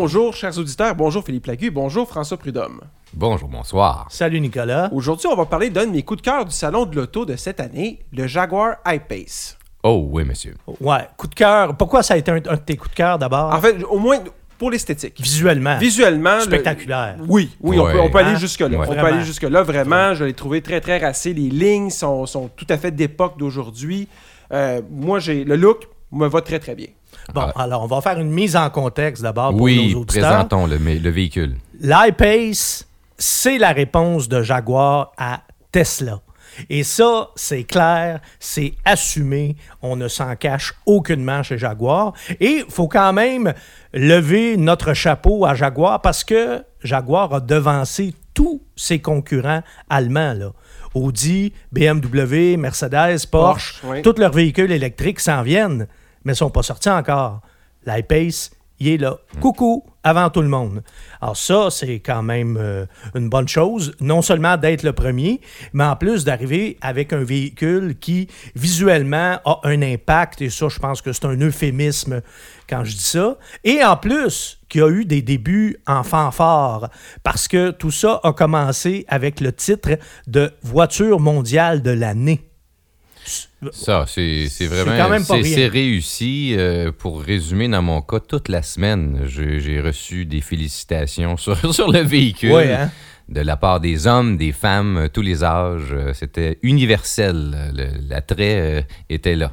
Bonjour, chers auditeurs. Bonjour, Philippe Lagu. Bonjour, François Prudhomme. Bonjour, bonsoir. Salut Nicolas. Aujourd'hui, on va parler d'un de mes coups de cœur du Salon de l'Auto de cette année, le Jaguar I-Pace. Oh oui, monsieur. Ouais, coup de cœur. Pourquoi ça a été un, un de tes coups de cœur d'abord? En fait, au moins pour l'esthétique. Visuellement. Visuellement. le- Spectaculaire. Oui, oui, on peut, on peut aller jusque-là. Ouais. On peut aller jusque-là, vraiment. Je l'ai trouvé très, très racé. Les lignes sont, sont tout à fait d'époque d'aujourd'hui. Euh, moi, j'ai le look me va très, très bien. Bon, Ah. alors on va faire une mise en contexte d'abord pour Oui, nos auditeurs. présentons le, mais- le véhicule. L'iPace, c'est la réponse de Jaguar à Tesla. Et ça, c'est clair, c'est assumé, on ne s'en cache aucunement chez Jaguar. Et il faut quand même lever notre chapeau à Jaguar parce que Jaguar a devancé tous ses concurrents allemands. Là. Audi, BMW, Mercedes, Porsche, Porsche, oui. tous leurs véhicules électriques s'en viennent, mais ne sont pas sortis encore. L'iPace, il est là. Coucou, avant tout le monde. Alors ça, c'est quand même euh, une bonne chose, non seulement d'être le premier, mais en plus d'arriver avec un véhicule qui visuellement a un impact, et ça, je pense que c'est un euphémisme quand je dis ça, et en plus qui a eu des débuts en fanfare, parce que tout ça a commencé avec le titre de voiture mondiale de l'année. Ça, c'est vraiment. c'est- réussi. euh, pour résumer, dans mon cas, toute la semaine, j'ai reçu des félicitations sur, sur le véhicule. Hein? De la part des hommes, des femmes, euh, tous les âges. Euh, C'était universel. L'attrait était là.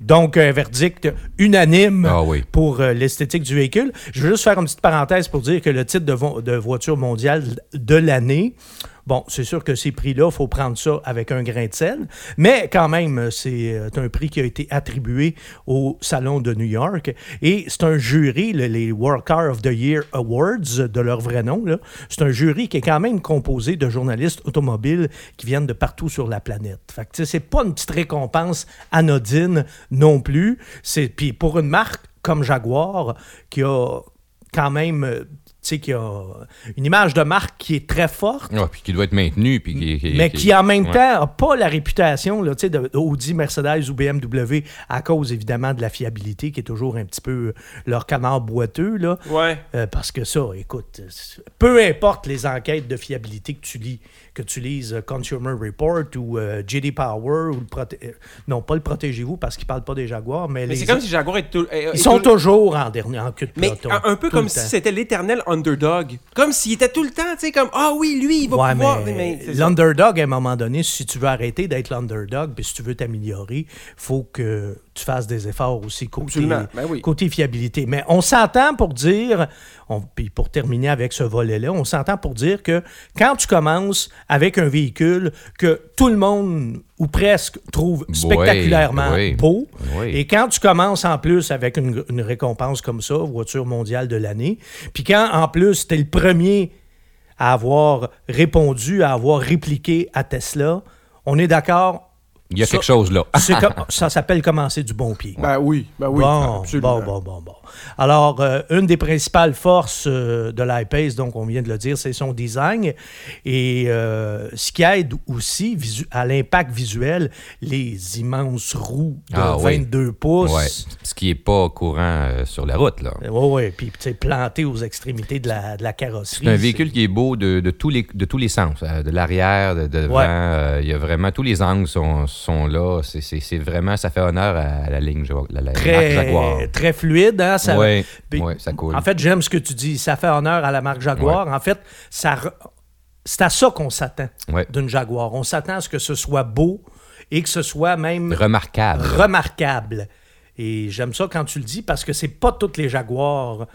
Donc, un verdict unanime Ah oui. pour euh, l'esthétique du véhicule. Je veux juste faire une petite parenthèse pour dire que le titre de, vo- de voiture mondiale de l'année, bon, c'est sûr que ces prix-là, il faut prendre ça avec un grain de sel, mais quand même, c'est euh, un prix qui a été attribué au Salon de New York et c'est un jury, le- les World Car of the Year Awards, de leur vrai nom, c'est un jury qui est quand même composé de journalistes automobiles qui viennent de partout sur la planète. Fait que, c'est pas une petite récompense anodine non plus. Puis pour une marque comme Jaguar qui a quand même euh, sais, qui a une image de marque qui est très forte, Ah, puis qui doit être maintenu. Puis qui, qui- mais qui en même ouais. temps n'a pas la réputation là, tu sais, de Audi, Mercedes ou BMW à cause évidemment de la fiabilité qui est toujours un petit peu euh, leur canard boiteux. Là. Ouais. Euh, parce que ça, écoute, euh, peu importe les enquêtes de fiabilité que tu lis, que tu lises Consumer Report ou euh, JD Power ou le proté- non pas le protégez-vous parce qu'ils parlent pas des Jaguars, mais, Mais les c'est comme si Jaguar est tout- ils sont tout- toujours en dernier en queue de Mais peloton, un, un peu comme si c'était l'éternel underdog. Comme s'il était tout le temps, tu sais, comme Ah oui, lui, il va Ouais, pouvoir. mais, mais l'underdog, à un moment donné, si tu veux arrêter d'être l'underdog, puis si tu veux t'améliorer, faut que tu fasses des efforts aussi côté, ben oui. côté fiabilité. Mais on s'entend pour dire, on- puis pour terminer avec ce volet-là, on s'entend pour dire que quand tu commences avec un véhicule que tout le monde, ou presque, trouve spectaculairement oui. beau, Oui. et quand tu commences en plus avec une, une récompense comme ça, voiture mondiale de l'année, puis quand en plus tu es le premier à avoir répondu, à avoir répliqué à Tesla, on est d'accord, Il y a Ça- quelque chose là. comme- ça s'appelle commencer du bon pied. Ben oui, ben oui. bon, absolument. bon, bon, bon, bon. Alors, euh, une des principales forces euh, de l'iPace, donc on vient de le dire, c'est son design. Et euh, ce qui aide aussi visu- à l'impact visuel, les immenses roues de Ah oui. 22 pouces. Ouais. Ce qui est pas courant euh, sur la route, là. Oui, oui. Puis, tu sais, planté aux extrémités de la, de la carrosserie. C'est un véhicule qui est beau de, de tous, les, de tous les sens, de l'arrière, de, de devant. Ouais. euh, Il y a vraiment tous les angles sont, sont là. C'est- vraiment, ça fait honneur à, la ligne la, la marque Jaguar. Très, très fluide. Hein, ça, Oui, Puis, ouais, ça coule. En fait, j'aime ce que tu dis. Ça fait honneur à la marque Jaguar. En fait, ça c'est à ça qu'on s'attend d'une Jaguar. On s'attend à ce que ce soit beau et que ce soit même Remarquable. remarquable. Et j'aime ça quand tu le dis parce que c'est pas toutes les Jaguars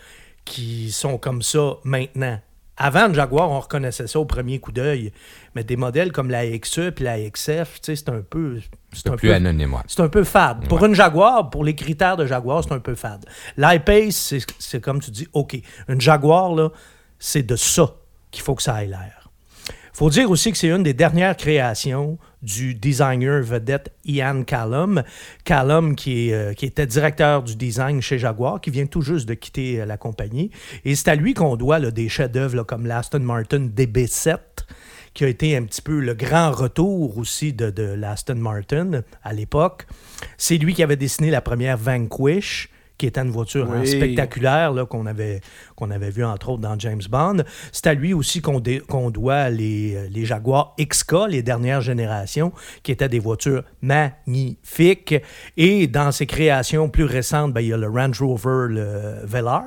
qui sont comme ça maintenant. Avant le Jaguar, on reconnaissait ça au premier coup d'œil. Mais des modèles comme la XE et la XF, c'est un peu. C'est plus anonyme, ouais. C'est un peu fade. Pour une Jaguar, pour les critères de Jaguar, c'est un peu fade. L'iPace, c'est- c'est comme tu dis, OK, une Jaguar, là, c'est de ça qu'il faut que ça aille l'air. faut dire aussi que c'est une des dernières créations du designer vedette Ian Callum. Callum, euh, qui était directeur du design chez Jaguar, qui vient tout juste de quitter euh, la compagnie. Et c'est à lui qu'on doit des chefs-d'œuvre comme l'Aston Martin DB7 qui a été un petit peu le grand retour aussi de, de l'Aston Martin à l'époque. C'est lui qui avait dessiné la première Vanquish, qui était une voiture hein, spectaculaire là, qu'on avait, qu'on avait vu entre autres dans James Bond. C'est à lui aussi qu'on dé- qu'on doit les, les Jaguar XK, les dernières générations, qui étaient des voitures magnifiques. Et dans ses créations plus récentes, ben, il y a le Range Rover, le Velar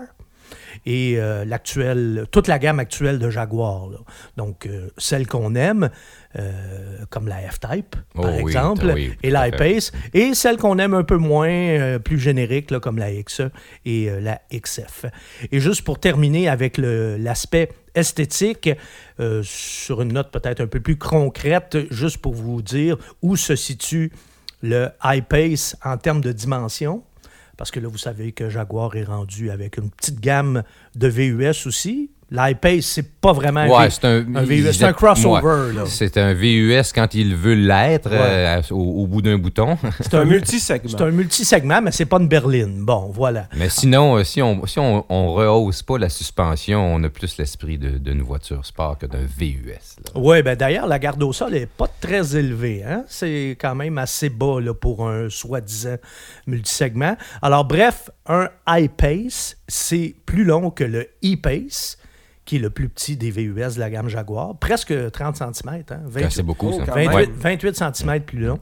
et euh, l'actuelle, toute la gamme actuelle de Jaguar. là. Donc, euh, celle qu'on aime, euh, comme la F-Type, Oh par oui, exemple, oui, et la. I-Pace, et celle qu'on aime un peu moins, euh, plus générique, là, comme la XE et la XF. Et juste pour terminer avec l'aspect esthétique, sur une note peut-être un peu plus concrète, juste pour vous dire où se situe le I-Pace en termes de dimension. Parce que là, vous savez que Jaguar est rendu avec une petite gamme de VUS aussi. L'iPace, c'est pas vraiment un Ouais, c'est un, un VUS, il- c'est un crossover, ouais. là. C'est un VUS quand il veut l'être Ouais. euh, au, au bout d'un bouton. C'est un multisegment. C'est un multisegment, mais c'est pas une berline. Bon, voilà. Mais sinon, euh, si on si on, on rehausse pas la suspension, on a plus l'esprit de- d'une voiture sport que d'un VUS. Oui, ben d'ailleurs, la garde au sol n'est pas très élevée. Hein? C'est quand même assez bas là, pour un soi-disant multisegment. Alors, bref, un I-Pace, c'est plus long que le E-Pace, qui est le plus petit des VUS de la gamme Jaguar. Presque 30 cm. Hein? 28 C'est beaucoup, ça. quand 28, même. 28 cm plus long.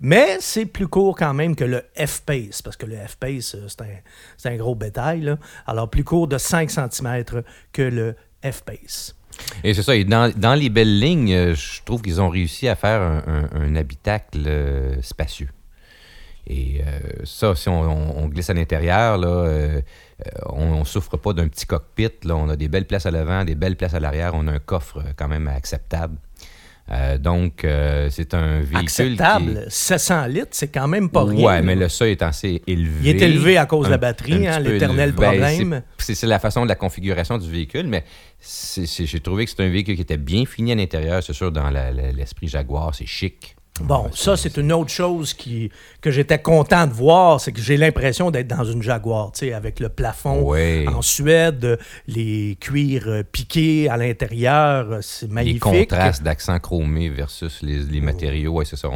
Mais c'est plus court quand même que le F-Pace, parce que le F-Pace, euh, c'est un, c'est un gros bétail. là. Alors, plus court de 5 cm que le F-Pace. Et c'est ça. Et dans, dans les belles lignes, euh, je trouve qu'ils ont réussi à faire un, un- un habitacle euh, spacieux. Et euh, ça, si on, on- on glisse à l'intérieur, là, euh, on ne souffre pas d'un petit cockpit. Là. On a des belles places à l'avant, des belles places à l'arrière. On a un coffre euh, quand même acceptable. Euh, donc, c'est un véhicule Acceptable? 700 litres, c'est quand même pas rien. Ouais, mais le seuil est assez élevé. Il est élevé à cause de la batterie, hein, l'éternel. Ben, problème. c'est- la façon de la configuration du véhicule, mais j'ai trouvé que c'est un véhicule qui était bien fini à l'intérieur. C'est sûr, dans l'esprit Jaguar, c'est chic. Bon, ça, c'est une autre chose qui, que j'étais content de voir, c'est que j'ai l'impression d'être dans une Jaguar, tu sais, avec le plafond en Suède, les cuirs euh, piqués à l'intérieur, euh, c'est Les magnifique. contrastes d'accent chromé versus les, les matériaux, ouais, c'est ça,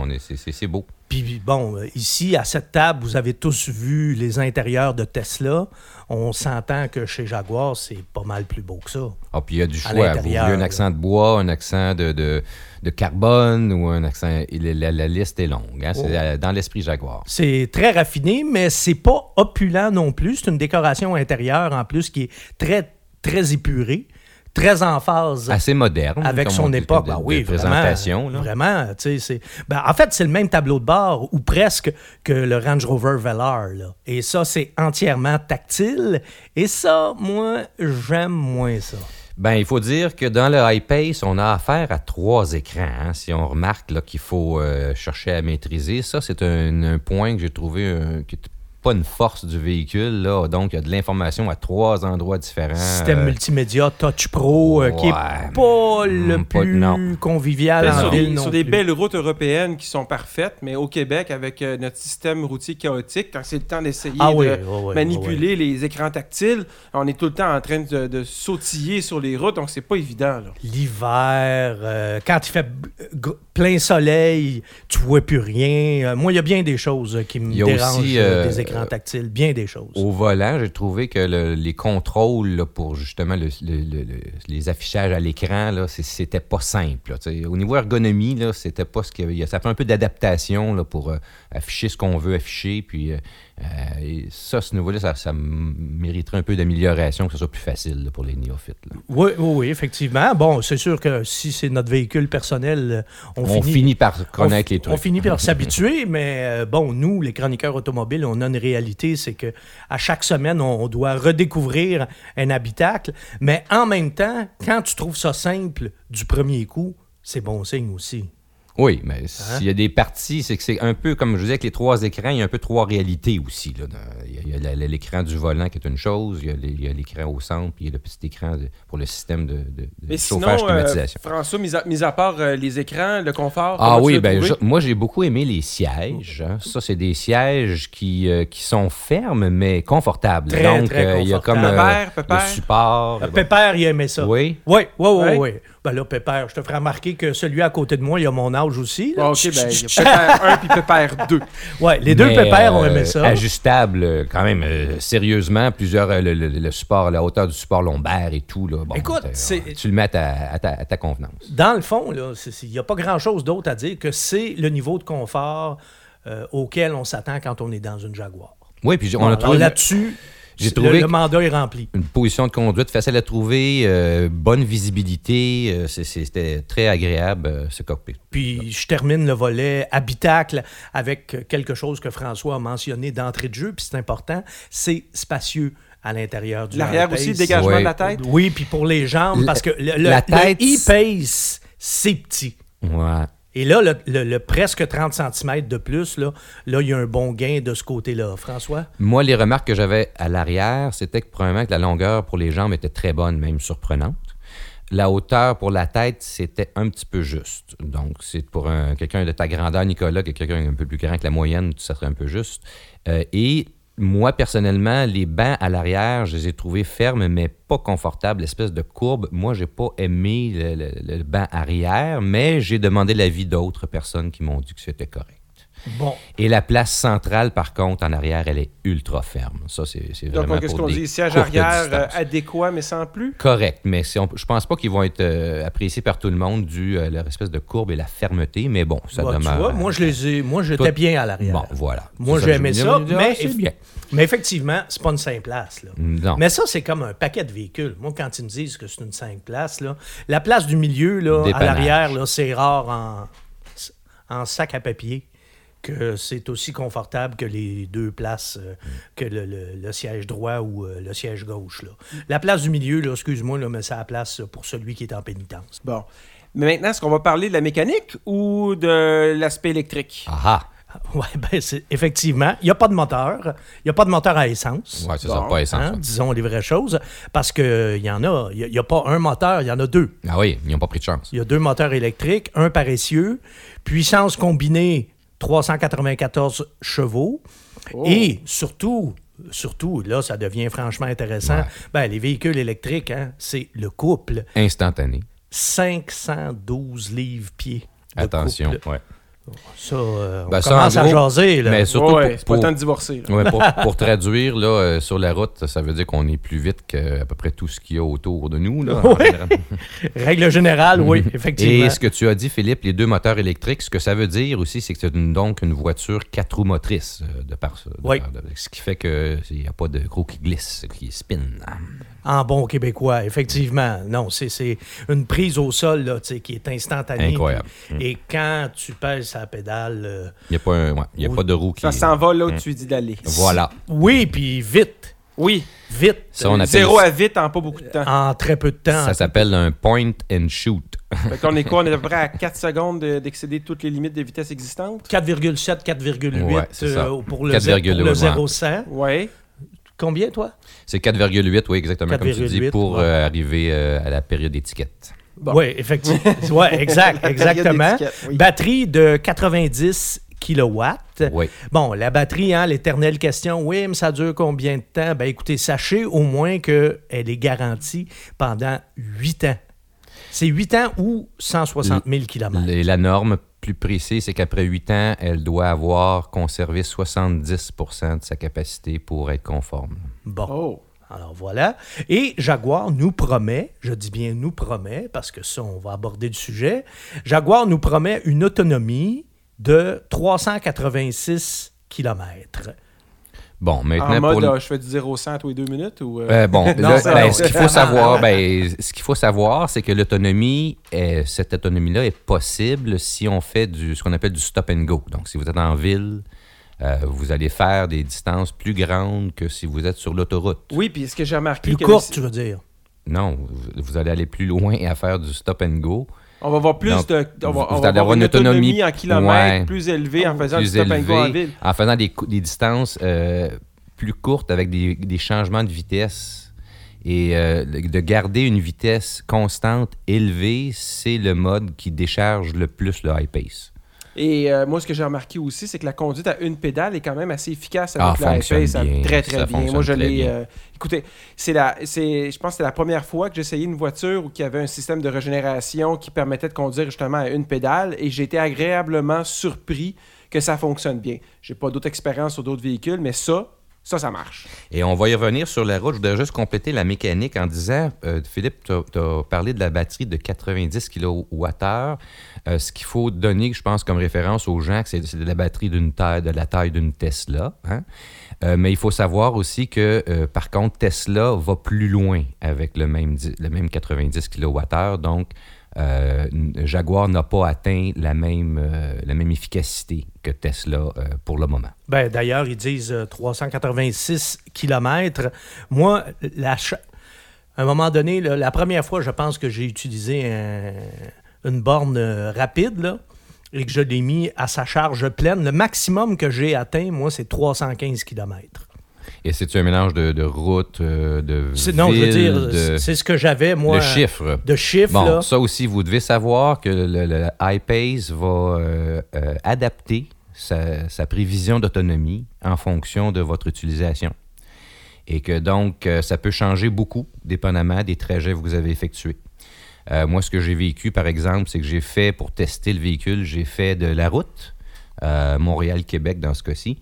c'est beau. Puis bon, ici, à cette table, vous avez tous vu les intérieurs de Tesla. On s'entend que chez Jaguar, c'est pas mal plus beau que ça. Ah, puis il y a du choix. Vous voulez un accent de bois, un accent de, de, de carbone ou un accent. La, la- la liste est longue. hein, C'est Oh. euh, dans l'esprit Jaguar. C'est très raffiné, mais c'est pas opulent non plus. C'est une décoration intérieure en plus qui est très, très épurée, très en phase Assez moderne. avec comme son on époque. de- Ben de oui, présentation. Vraiment, là. vraiment tu sais, c'est- ben, en fait, c'est le même tableau de bord, ou presque, que le Range Rover Velar. là. Et ça, c'est entièrement tactile. Et ça, moi, j'aime moins ça. Ben, il faut dire que dans le I-Pace, on a affaire à trois écrans. hein. Si on remarque qu'il faut euh, chercher à maîtriser, ça, c'est un, un point que j'ai trouvé euh, qui n'est pas une force du véhicule. Là. Donc, il y a de l'information à trois endroits différents. Système Euh, multimédia Touch Pro, euh, qui est ouais. pas le Mm, pas- plus non. convivial Peut-être en sur, ville des, non sur des belles routes européennes qui sont parfaites, mais au Québec, avec euh, notre système routier chaotique, quand c'est le temps d'essayer Ah oui, de manipuler les écrans tactiles, on est tout le temps en train de, de sautiller sur les routes, donc c'est pas évident. L'hiver, euh, quand il fait plein soleil, tu vois plus rien. Euh, moi, il y a bien des choses euh, qui me Il y a dérangent aussi, euh, des écrans tactiles. Bien des choses. Au volant, j'ai trouvé que le- les contrôles là, pour justement le- le- le- le- les affichages à l'écran, c'était pas simple. là. Au niveau ergonomie, c'était pas ce qu'il y avait. Ça fait un peu d'adaptation pour euh, afficher ce qu'on veut afficher. Puis euh, et ça, ce niveau-là, ça, mériterait un peu d'amélioration, que ce soit plus facile là, pour les néophytes. Oui, oui, oui, effectivement. Bon, c'est sûr que si c'est notre véhicule personnel, euh, on, On, finit, finit, par on connaître les trucs. On finit par s'habituer, mais euh, bon, nous, les chroniqueurs automobiles, on a une réalité, c'est que à chaque semaine, on, on doit redécouvrir un habitacle. Mais en même temps, quand tu trouves ça simple du premier coup, c'est bon signe aussi. Oui, Hein? mais s'il y a des parties, c'est que c'est un peu comme je vous disais avec les trois écrans, il y a un peu trois réalités aussi. là. Il y a- l'écran du volant qui est une chose, il y a, l'écran au centre, puis il y a le petit écran de- pour le système de, de- de Mais sinon, chauffage euh, climatisation. François, mis à, mis à part euh, les écrans, le confort, Ah oui, ben je- moi j'ai beaucoup aimé les sièges. hein. Ça, c'est des sièges qui, euh, qui sont fermes mais confortables. Très, Donc, très euh, il y a comme euh, Pépère, pépère. le support. Pépère, il aimait ça. Oui. Oui, oui, oui, oui. Ben là, Pépère, je te ferai remarquer que celui à côté de moi, il a mon âge aussi. là. Ok, ben, il y a Pépère 1 puis Pépère 2. Ouais, les deux Mais, pépères ont euh, aimé ça. Ajustable, euh, quand même, euh, sérieusement, plusieurs, euh, le, le- le support, la hauteur du support lombaire et tout. Là, bon, Écoute, tu le mets à ta, à ta- à ta convenance. Dans le fond, il n'y a pas grand-chose d'autre à dire que c'est le niveau de confort euh, auquel on s'attend quand on est dans une Jaguar. Oui, puis on a trouvé là-dessus, j'ai trouvé le, mandat est rempli. une position de conduite facile à trouver, euh, bonne visibilité, euh, c'était très agréable, euh, ce cockpit. Puis je termine le volet habitacle avec quelque chose que François a mentionné d'entrée de jeu, puis c'est important, c'est spacieux à l'intérieur du L'arrière aussi, le dégagement Ouais. de la tête? Oui, puis pour les jambes, parce que le, le- la tête, E-Pace, c'est petit. Ouais. Et là, le, presque 30 cm de plus, là, il y a un bon gain de ce côté-là. François? Moi, les remarques que j'avais à l'arrière, c'était que probablement que la longueur pour les jambes était très bonne, même surprenante. La hauteur pour la tête, c'était un petit peu juste. Donc, c'est pour un- quelqu'un de ta grandeur, Nicolas, qui est quelqu'un un peu plus grand que la moyenne, ça serait un peu juste. Euh, et moi, personnellement, les bancs à l'arrière, je les ai trouvés fermes, mais pas confortables, espèce de courbe. Moi, j'ai pas aimé le, le- le banc arrière, mais j'ai demandé l'avis d'autres personnes qui m'ont dit que c'était correct. Bon. Et la place centrale, par contre, en arrière, elle est ultra ferme. Ça, c'est c'est Donc, vraiment qu'est-ce pour qu'on des dit? Siège arrière euh, adéquat, mais sans plus? Correct, mais si on- je pense pas qu'ils vont être euh, appréciés par tout le monde dû à leur espèce de courbe et la fermeté, mais bon, ça Bah, tu demeure... vois, moi, je les ai. Moi, j'étais bien à l'arrière. Bon, voilà. Moi, C'est j'ai que aimé je ça, me dis, ah, mais, c'est bien. mais effectivement, c'est pas une 5 places. Là. Non. Mais ça, c'est comme un paquet de véhicules. Moi, quand ils me disent que c'est une 5 places, là, la place du milieu, là, à l'arrière, là, c'est rare en, en sac à papier que c'est aussi confortable que les deux places, euh, que le, le- le siège droit ou euh, le siège gauche. Là. La place du milieu, là, excuse-moi, là, mais c'est la place pour celui qui est en pénitence. Bon. Mais maintenant, est-ce qu'on va parler de la mécanique ou de l'aspect électrique? Ah ah! Oui, ben c'est effectivement, il n'y a pas de moteur. Il n'y a pas de moteur à essence. Ouais, c'est Bon, ça, pas essence. Hein, ouais. disons les vraies choses, parce qu'il y en a. Il n'y a, pas un moteur, il y en a deux. Ah oui, ils n'ont pas pris de chance. Il y a deux moteurs électriques, un par essieu, puissance combinée 394 chevaux, Oh. et surtout, surtout, là, ça devient franchement intéressant, Ouais. ben, les véhicules électriques, hein, c'est le couple, Instantané. 512 livres-pieds. Attention. couple. Ouais. Ça, euh, on Ben, ça, commence en à jaser. Là. Mais surtout ouais, pour- c'est pas le pour- temps de divorcer. là. Ouais, pour, pour traduire, là, euh, sur la route, ça veut dire qu'on est plus vite qu'à peu près tout ce qu'il y a autour de nous. Là, général. Règle générale, oui, effectivement. Et ce que tu as dit, Philippe, les deux moteurs électriques, ce que ça veut dire aussi, c'est que c'est une- donc une voiture quatre roues motrices, euh, de par ça. de Oui. par- de- ce qui fait qu'il n'y a pas de gros qui glisse, qui spin. En bon québécois, effectivement. Non, c'est c'est une prise au sol là, qui est instantanée. Incroyable. Puis- Et quand tu pèses sa pédale, euh, Il n'y a, pas, un- ouais, il y a pas de roue qui... Ça s'en va là où tu dis d'aller. Voilà. oui, puis vite, Oui. vite, Ça, on appelle- Zéro à vite en pas beaucoup de temps. en très peu de temps. Ça s'appelle un point and shoot. Fait qu'on est quoi? On est à peu près à 4 secondes de- d'excéder toutes les limites de vitesse existantes? 4,7, 4,8 Ouais, c'est ça. euh, pour le, zé- 4,8, pour le ouais. 0-100. Ouais. Combien, toi? C'est 4,8, oui, exactement, comme tu 4,8, dis, pour ouais. euh, arriver euh, à la période étiquette. Bon. Oui, effectivement. Oui, exact, exactement. oui. Batterie de 90 kilowatts. Oui. Bon, la batterie, hein, l'éternelle question, oui, mais ça dure combien de temps? Ben écoutez, sachez au moins qu'elle est garantie pendant 8 ans. C'est 8 ans ou 160 000 km. Et la norme plus précise, c'est qu'après 8 ans, elle doit avoir conservé 70 de sa capacité pour être conforme. Bon. Oh. Alors voilà. Et Jaguar nous promet, je dis bien nous promet, parce que ça, on va aborder le sujet. Jaguar nous promet une autonomie de 386 km. Bon, En maintenant, mode, pour... euh, je fais du 0 100 tous les deux minutes ou... euh, Euh, bon, Non, là, ça, ben, ce qu'il faut savoir, ben, ce qu'il faut savoir, c'est que l'autonomie, cette autonomie-là est possible si on fait du, ce qu'on appelle du stop and go. Donc, si vous êtes en ville, euh, vous allez faire des distances plus grandes que si vous êtes sur l'autoroute. Oui, puis ce que j'ai remarqué... Plus que courte, tu veux dire? Non, vous, vous allez aller plus loin à faire du stop and go. On va avoir plus Donc, de... On va, on avoir une autonomie, en ouais, kilomètres plus élevée en faisant du stop and go en élevé, ville. en faisant des, distances euh, plus courtes avec des, des changements de vitesse. Et euh, de garder une vitesse constante, élevée, c'est le mode qui décharge le plus le high pace. Et euh, moi, ce que j'ai remarqué aussi, c'est que la conduite à une pédale est quand même assez efficace Ah, avec la fonctionne iPace. bien. Très, très Ça bien. Moi, je l'ai. euh, écoutez, c'est la, c'est, je pense que c'était la première fois que j'essayais une voiture où il y avait un système de régénération qui permettait de conduire justement à une pédale et j'ai été agréablement surpris que ça fonctionne bien. J'ai pas d'autres expériences sur d'autres véhicules, mais ça, ça, ça marche. Et on va y revenir sur la route. Je voudrais juste compléter la mécanique en disant, euh, Philippe, tu as, parlé de la batterie de 90 kWh. Euh, ce qu'il faut donner, je pense, comme référence aux gens, c'est de la batterie d'une taille, de la taille d'une Tesla. hein. Euh, mais il faut savoir aussi que, par contre, Tesla va plus loin avec le même, le même 90 kWh. Donc, euh, Jaguar n'a pas atteint la même, euh, la même efficacité que Tesla euh, pour le moment. Ben, D'ailleurs, ils disent euh, 386 km. Moi, la à un moment donné, la première fois, je pense que j'ai utilisé un- une borne rapide là, et que je l'ai mis à sa charge pleine. Le maximum que j'ai atteint, moi, c'est 315 km. Et c'est un mélange de, de route, euh, de C'est- Non, je veux dire, c'est- ce que j'avais, moi. de chiffres? De chiffres, Bon, là. ça aussi, vous devez savoir que le, le iPace va euh, euh, adapter sa, sa prévision d'autonomie en fonction de votre utilisation. Et que donc, ça peut changer beaucoup, dépendamment des trajets que vous avez effectués. Euh, moi, ce que j'ai vécu, par exemple, c'est que j'ai fait, pour tester le véhicule, j'ai fait de la route, euh, Montréal-Québec dans ce cas-ci.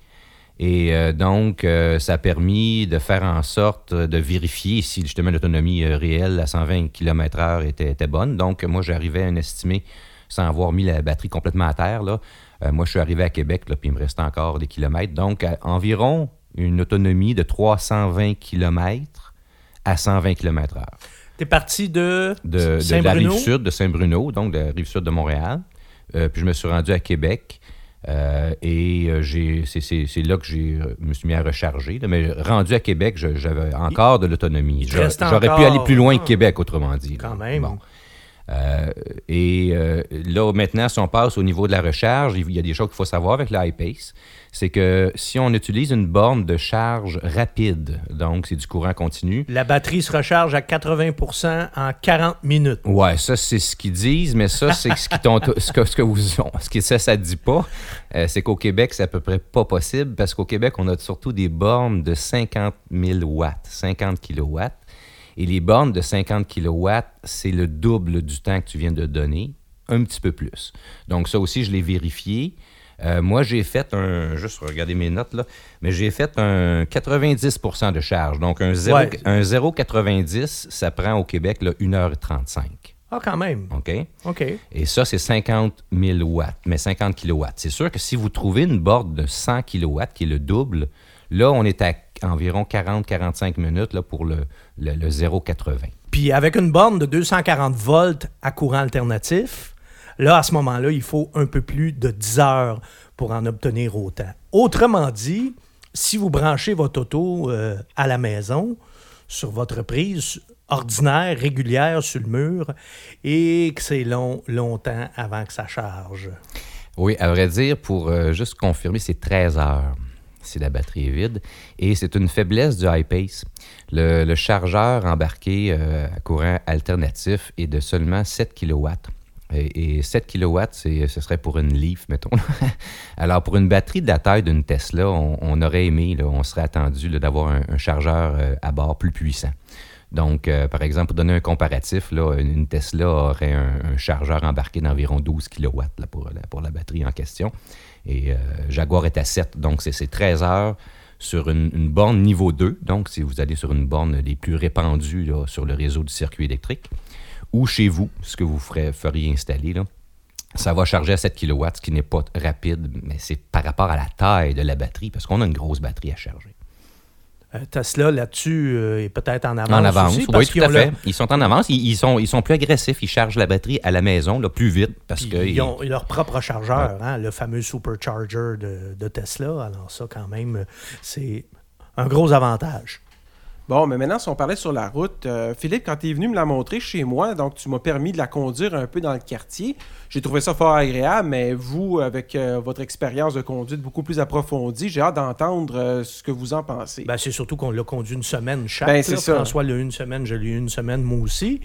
Et euh, donc, euh, ça a permis de faire en sorte de vérifier si justement l'autonomie euh, réelle à 120 km/h était, était bonne. Donc, moi, j'arrivais à un estimé, sans avoir mis la batterie complètement à terre. Là. Euh, moi, je suis arrivé à Québec, là, puis il me restait encore des kilomètres. Donc, à environ une autonomie de 320 km à 120 km/h T'es parti de, de, de la rive sud de Saint-Bruno, donc de la rive sud de Montréal. Puis je me suis rendu à Québec. Euh, et euh, c'est, là que euh, me suis mis à recharger. là. Mais rendu à Québec, je- j'avais encore de l'autonomie. J'aurais pu aller plus loin que Ah. Québec, autrement dit. là. Quand même. Bon. Euh, et euh, là, maintenant, si on passe au niveau de la recharge, il y a des choses qu'il faut savoir avec l'iPace. C'est que si on utilise une borne de charge rapide, donc c'est du courant continu, La batterie se recharge à 80% en 40 minutes. Ouais, ça, c'est ce qu'ils disent, mais ça, c'est ce, qui ce, que, ce que vous ce que ça, ça dit pas. euh, c'est qu'au Québec, c'est à peu près pas possible parce qu'au Québec, on a surtout des bornes de 50 000 watts, 50 kilowatts. Et les bornes de 50 kilowatts, c'est le double du temps que tu viens de donner, un petit peu plus. Donc, ça aussi, je l'ai vérifié. Euh, moi, j'ai fait un. Juste regarder mes notes, là. Mais j'ai fait un 90% de charge. Donc, un 0 Ouais. un 0,90, ça prend au Québec là, 1h35. Ah, quand même. OK? OK. Et ça, c'est 50 000 watts, mais 50 kilowatts. C'est sûr que si vous trouvez une borne de 100 kilowatts, qui est le double, là, on est à environ 40-45 minutes là, pour le, le, le 0,80. Puis avec une borne de 240 volts à courant alternatif, là, à ce moment-là, il faut un peu plus de 10 heures pour en obtenir autant. Autrement dit, si vous branchez votre auto euh, à la maison, sur votre prise ordinaire, régulière sur le mur, et que c'est long, longtemps avant que ça charge. Oui, à vrai dire, pour euh, juste confirmer, c'est 13 heures si la batterie est vide. Et c'est une faiblesse du. Le, le chargeur embarqué euh, à courant alternatif est de seulement 7 kW. Et, et 7 kW, ce serait pour une Leaf, mettons. Alors, pour une batterie de la taille d'une Tesla, on, aurait aimé, on serait attendu d'avoir un, chargeur euh, à bord plus puissant. Donc, euh, par exemple, pour donner un comparatif, une Tesla aurait un, chargeur embarqué d'environ 12 kW pour, la, batterie en question. Et euh, Jaguar est à 7, donc c'est c'est 13 heures sur une, borne niveau 2. Donc, si vous allez sur une borne les plus répandues sur le réseau du circuit électrique, ou chez vous, ce que vous ferez- feriez installer, là, ça va charger à 7 kW, ce qui n'est pas rapide, mais c'est par rapport à la taille de la batterie, parce qu'on a une grosse batterie à charger. Euh, Tesla, là-dessus, euh, est peut-être en avance. En avance, aussi, oui, parce tout à fait. Ils sont en avance. Ils, ils sont, ils sont plus agressifs. Ils chargent la batterie à la maison là, plus vite parce Puis que. ils ont leur propre chargeur, hein, le fameux supercharger de, de Tesla. Alors ça, quand même, c'est un gros avantage. Bon, mais maintenant, si on parlait sur la route, euh, Philippe, quand tu es venu me la montrer chez moi, donc tu m'as permis de la conduire un peu dans le quartier. J'ai trouvé ça fort agréable, mais vous, avec euh, votre expérience de conduite beaucoup plus approfondie, j'ai hâte d'entendre euh, ce que vous en pensez. Ben, c'est surtout qu'on l'a conduit une semaine chaque. Ben, c'est ça. François l'a eu une semaine, je l'ai eu une semaine, moi aussi.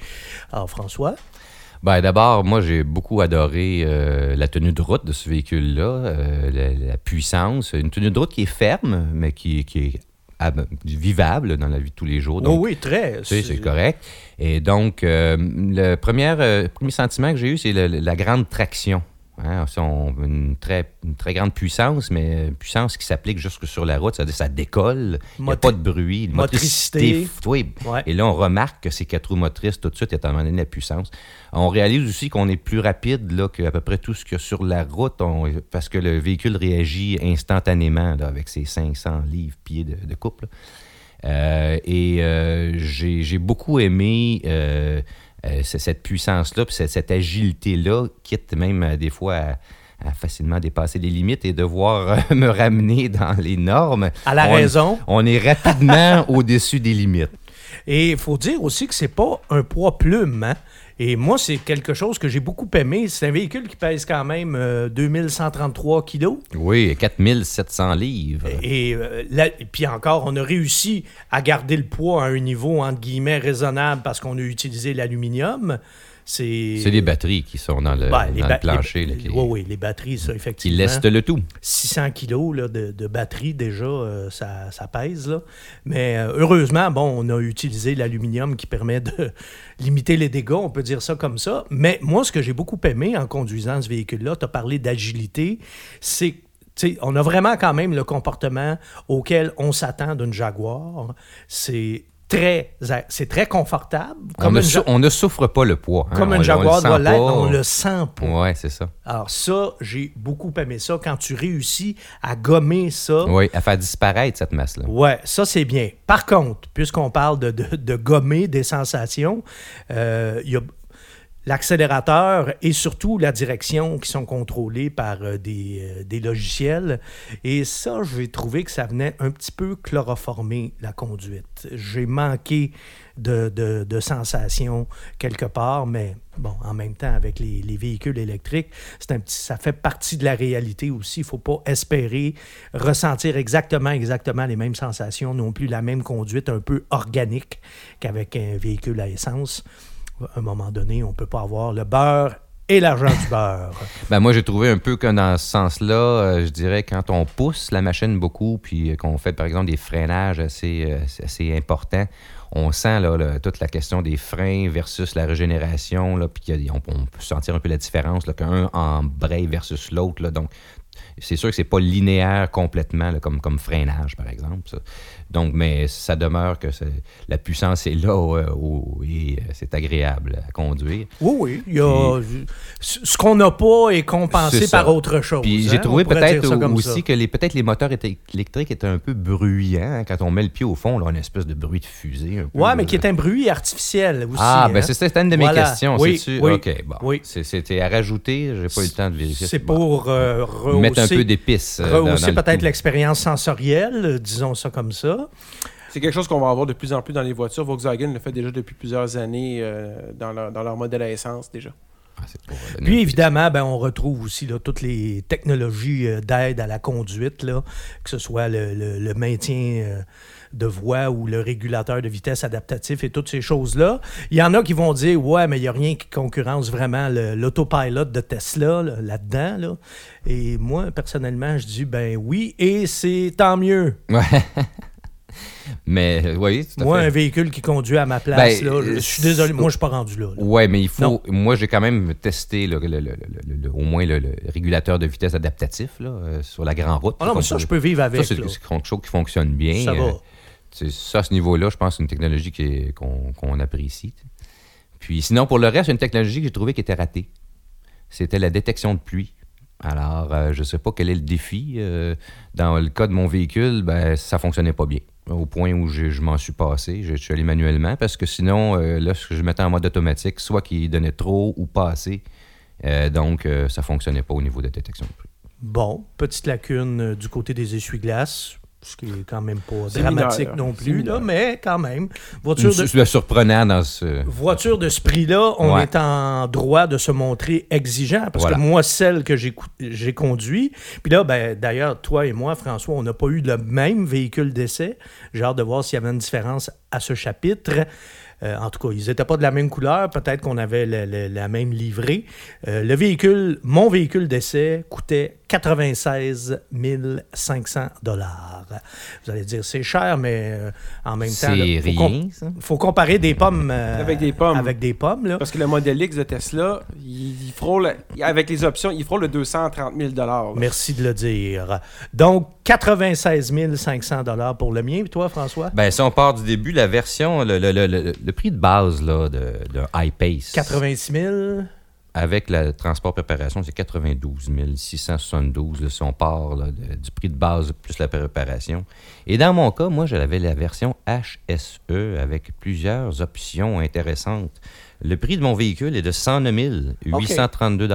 Alors, François, Ben, D'abord, moi, j'ai beaucoup adoré euh, la tenue de route de ce véhicule-là, euh, la, la puissance. Une tenue de route qui est ferme, mais qui, qui est vivable dans la vie de tous les jours. Donc, oui, oui, très. c'est correct. Et donc, euh, le premier, euh, premier sentiment que j'ai eu, c'est la grande traction. Hein, on- une, très, une très grande puissance, mais une puissance qui s'applique jusque sur la route. C'est-à-dire ça décolle, il n'y a pas de bruit. motricité. oui. Ouais. Et là, on remarque que ces quatre roues motrices, tout de suite, étant donné la puissance. On réalise aussi qu'on est plus rapide là, qu'à peu près tout ce qu'il y a sur la route, on- parce que le véhicule réagit instantanément là, avec ses 500 livres pieds de, de couple. Euh, et euh, j'ai j'ai beaucoup aimé euh, euh, cette puissance-là, puis cette, cette agilité-là, quitte même euh, des fois à, à facilement dépasser les limites et devoir euh, me ramener dans les normes. À la On- raison. On est rapidement au-dessus des limites. Et il faut dire aussi que c'est pas un poids plume. hein. Et moi, c'est quelque chose que j'ai beaucoup aimé. C'est un véhicule qui pèse quand même euh, 2133 kilos. Oui, 4700 livres. Et, euh, là- et puis encore, on a réussi à garder le poids à un niveau, entre guillemets, raisonnable parce qu'on a utilisé l'aluminium. C'est les batteries qui sont dans le, Ben, dans le plancher. les- là, qui, oui, oui, les batteries, ça, effectivement. lestent le tout. 600 kilos là, de, de batterie, déjà, euh, ça, ça pèse. Là. Mais euh, heureusement, bon, on a utilisé l'aluminium qui permet de limiter les dégâts, on peut dire ça comme ça. Mais moi, ce que j'ai beaucoup aimé en conduisant ce véhicule-là, tu as parlé d'agilité, c'est tu sais, on a vraiment quand même le comportement auquel on s'attend d'une Jaguar. C'est très, c'est très confortable. On ne, Ja- on ne souffre pas le poids. hein. comme le Jaguar doit l'être, on le sent pas. Ouais, c'est ça. Alors ça, j'ai beaucoup aimé ça. Quand tu réussis à gommer ça, Oui, à faire disparaître cette masse-là. ouais, ça c'est bien. Par contre, puisqu'on parle de, de- de gommer des sensations, euh, il y a l'accélérateur et surtout la direction qui sont contrôlés par euh, des, euh, des logiciels. Et ça, j'ai trouvé que ça venait un petit peu chloroformer la conduite. J'ai manqué de, de, sensations quelque part, mais bon, en même temps, avec les, les véhicules électriques, c'est un petit, ça fait partie de la réalité aussi. Il ne faut pas espérer ressentir exactement, exactement les mêmes sensations, non plus la même conduite un peu organique qu'avec un véhicule à essence. À un moment donné, on ne peut pas avoir le beurre et l'argent du beurre. Ben, moi, j'ai trouvé un peu que dans ce sens-là, euh, je dirais, quand on pousse la machine beaucoup, puis euh, qu'on fait, par exemple, des freinages assez, euh, assez- importants, on sent toute la question des freins versus la régénération, là, puis on, peut sentir un peu la différence, qu'un embraye versus l'autre. Donc, c'est sûr que c'est pas linéaire complètement, là, comme, comme freinage, par exemple. ça. Donc, mais ça demeure que la puissance est là euh, au- et euh, c'est agréable à conduire. Oui, oui. Il y a, ce ce qu'on n'a pas est compensé par autre chose. Puis hein, j'ai trouvé on pourrait peut-être aussi ça. que les peut-être les moteurs électriques étaient un peu bruyants. hein. Quand on met le pied au fond, là, on a une espèce de bruit de fusée. Un peu, Ouais, mais là. qui est un bruit artificiel aussi. Ah, ben hein. c'était une de mes Voilà. questions. Oui, oui, OK, bon. oui. C'était à rajouter, j'ai pas eu le temps de vérifier. C'est Bon. pour euh, rehausser, un peu d'épices. euh, rehausser peut-être l'expérience sensorielle, euh, disons ça comme ça. C'est quelque chose qu'on va avoir de plus en plus dans les voitures. Volkswagen le fait déjà depuis plusieurs années euh, dans, leur, dans leur modèle à essence déjà. Ah, pour, euh, Puis évidemment, ben, on retrouve aussi là, toutes les technologies euh, d'aide à la conduite, là, que ce soit le, le- le maintien euh, de voie ou le régulateur de vitesse adaptatif et toutes ces choses-là. Il y en a qui vont dire Ouais, mais il n'y a rien qui concurrence vraiment l'autopilot de Tesla là, là-dedans. Là. Et moi, personnellement, je dis Ben oui, et c'est tant mieux. Ouais. mais euh, oui, tout à Moi, fait. un véhicule qui conduit à ma place, Ben, là, je euh, suis désolé, moi, je suis pas rendu là. là. Ouais, mais il faut. Non. Moi, j'ai quand même testé le- au moins le, régulateur de vitesse adaptatif là, euh, sur la grande route. Ah non, mais ça, je peux vivre avec. Ça, c'est quelque chose qui fonctionne bien. Ça va. Euh, c'est- ça, ce niveau-là, je pense c'est une technologie qu'on apprécie. Puis sinon, pour le reste, une technologie que j'ai trouvée qui était ratée. C'était la détection de pluie. Alors, euh, je ne sais pas quel est le défi. euh, dans le cas de mon véhicule, ben, ça fonctionnait pas bien. Au point où je, m'en suis passé, je suis allé manuellement parce que sinon, euh, là, je mettais en mode automatique, soit qu'il donnait trop ou pas assez. Euh, donc, ça fonctionnait pas au niveau de détection de pluie. Bon, petite lacune du côté des essuie-glaces, ce qui est quand même pas dramatique mineur. non plus, là, mais quand même. Voiture de, C'est surprenant dans ce. voiture de ce prix-là, on Ouais. est en droit de se montrer exigeant. Parce Voilà. que moi, celle que j'ai cou- j'ai conduit, puis là, ben, d'ailleurs, toi et moi, François, on n'a pas eu le même véhicule d'essai. J'ai hâte de voir s'il y avait une différence à ce chapitre. Euh, en tout cas, ils n'étaient pas de la même couleur. Peut-être qu'on avait la même livrée. Euh, le véhicule, mon véhicule d'essai coûtait 96 500 dollars. Vous allez dire c'est cher, mais euh, en même temps, C'est là, faut com- rien, ça. faut comparer des pommes euh, Avec des pommes. Avec des pommes, là. Parce que le modèle X de Tesla, il, il frôle, avec les options, il frôle le 230 000 là. Merci de le dire. Donc, 96 500 dollars pour le mien. Et toi, François? Ben, si on part du début, la version, le, le- le- le- le prix de base là, de, de iPace 86 000. avec le transport préparation, c'est 92 672 là, si on part là, de- du prix de base plus la préparation. Et dans mon cas, moi, j'avais la version HSE avec plusieurs options intéressantes. Le prix de mon véhicule est de 109 832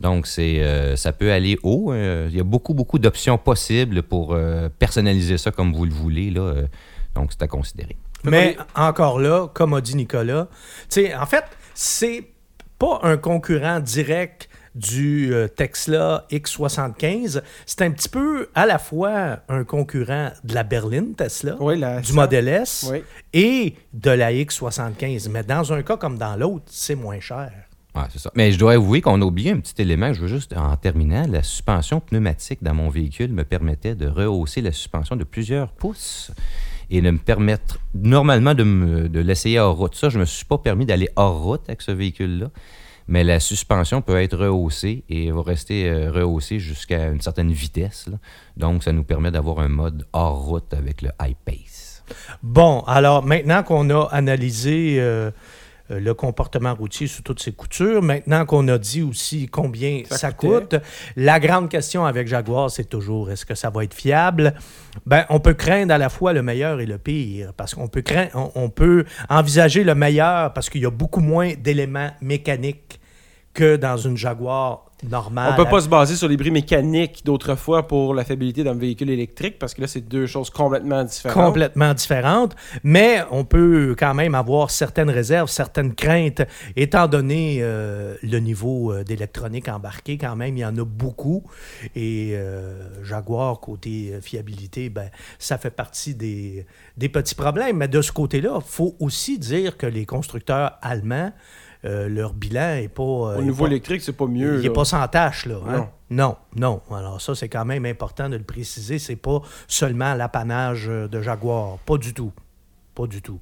Donc, c'est, euh, ça peut aller haut. euh, Il y a beaucoup, beaucoup d'options possibles pour euh, personnaliser ça comme vous le voulez. Là, euh, donc, c'est à considérer. Mais encore là, comme a dit Nicolas, tu sais, en fait, c'est pas un concurrent direct du euh, Tesla X75. C'est un petit peu à la fois un concurrent de la berline Tesla, Oui, la du modèle S Oui. et de la X75. Mais dans un cas comme dans l'autre, c'est moins cher. Ouais, c'est ça. Mais je dois avouer qu'on a oublié un petit élément. Je veux juste, en terminant, la suspension pneumatique dans mon véhicule me permettait de rehausser la suspension de plusieurs pouces et de me permettre normalement de, de l'essayer hors route. Ça, je me suis pas permis d'aller hors route avec ce véhicule-là. Mais la suspension peut être rehaussée et va rester euh, rehaussée jusqu'à une certaine vitesse. Donc, ça nous permet d'avoir un mode hors route avec le high pace. Bon, alors maintenant qu'on a analysé euh, le comportement routier sous toutes ses coutures, maintenant qu'on a dit aussi combien ça, Ça coûte, la grande question avec Jaguar, c'est toujours est-ce que ça va être fiable? Ben, on peut craindre à la fois le meilleur et le pire, parce qu'on peut craindre, on, on peut envisager le meilleur parce qu'il y a beaucoup moins d'éléments mécaniques que dans une Jaguar normale. On peut pas se baser sur les bris mécaniques d'autrefois pour la fiabilité d'un véhicule électrique parce que là, c'est deux choses complètement différentes. complètement différentes, mais on peut quand même avoir certaines réserves, certaines craintes, étant donné euh, le niveau euh, d'électronique embarqué, quand même, il y en a beaucoup. Et euh, Jaguar, côté fiabilité, ben, ça fait partie des, des petits problèmes. Mais de ce côté-là, il faut aussi dire que les constructeurs allemands, euh, leur bilan n'est pas... euh, Au est niveau pas- électrique, c'est pas mieux. il n'est pas sans tâche, là. hein? Non. Non, non. Alors ça, c'est quand même important de le préciser. C'est pas seulement l'apanage euh, de Jaguar. Pas du tout. Pas du tout.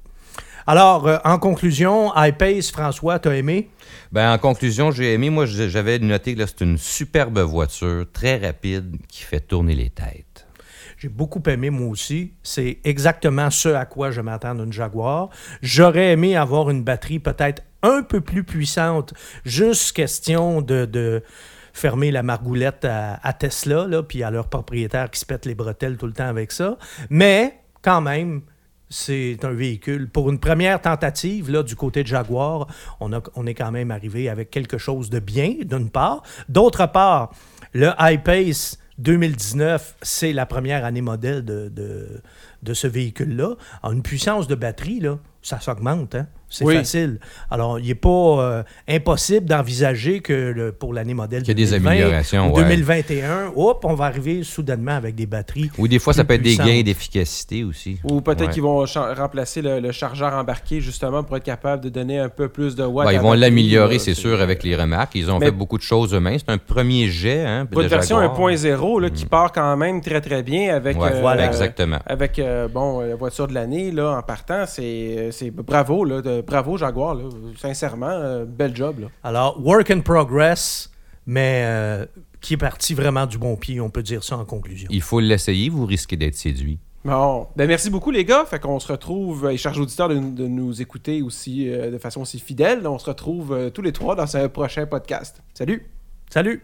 Alors, euh, en conclusion, iPace, François, t'as aimé? Ben, en conclusion, j'ai aimé, moi, j'avais noté que là, c'est une superbe voiture, très rapide, qui fait tourner les têtes. J'ai beaucoup aimé, moi aussi. C'est exactement ce à quoi je m'attends d'une Jaguar. J'aurais aimé avoir une batterie peut-être un peu plus puissante, juste question de, fermer la margoulette à, Tesla, puis à leurs propriétaires qui se pètent les bretelles tout le temps avec ça. Mais, quand même, c'est un véhicule. Pour une première tentative, là, du côté de Jaguar, on, est quand même arrivé avec quelque chose de bien, d'une part. D'autre part, le iPace 2019, c'est la première année modèle de, ce véhicule-là. En une puissance de batterie, ça s'augmente. Hein? C'est Oui. facile. Alors, il n'est pas euh, impossible d'envisager que le- pour l'année modèle Qu'il y a des 2020 améliorations, ou ouais. 2021, hop, on va arriver soudainement avec des batteries. Ou des fois, ça peut être des gains d'efficacité aussi. Ou peut-être Ouais. qu'ils vont remplacer le, le chargeur embarqué justement pour être capable de donner un peu plus de watts. Ben, ils vont l'améliorer, c'est sûr, avec les remarques. Ils ont Mais- fait beaucoup de choses eux-mêmes. C'est un premier jet. Hein, une version Jaguar. 1.0 là, qui part quand même très très bien avec, Ouais, euh, voilà, euh, exactement. avec euh, bon, la voiture de l'année là, en partant. C'est c'est bravo, là, de- bravo Jaguar. Là. Sincèrement, euh, bel job. Là. Alors, work in progress, mais euh, qui est parti vraiment du bon pied, on peut dire ça en conclusion. Il faut l'essayer, vous risquez d'être séduit. Bon, ben merci beaucoup les gars. Fait qu'on se retrouve, et charge auditeur de, de nous écouter aussi euh, de façon aussi fidèle. On se retrouve euh, tous les trois dans un prochain podcast. Salut! Salut!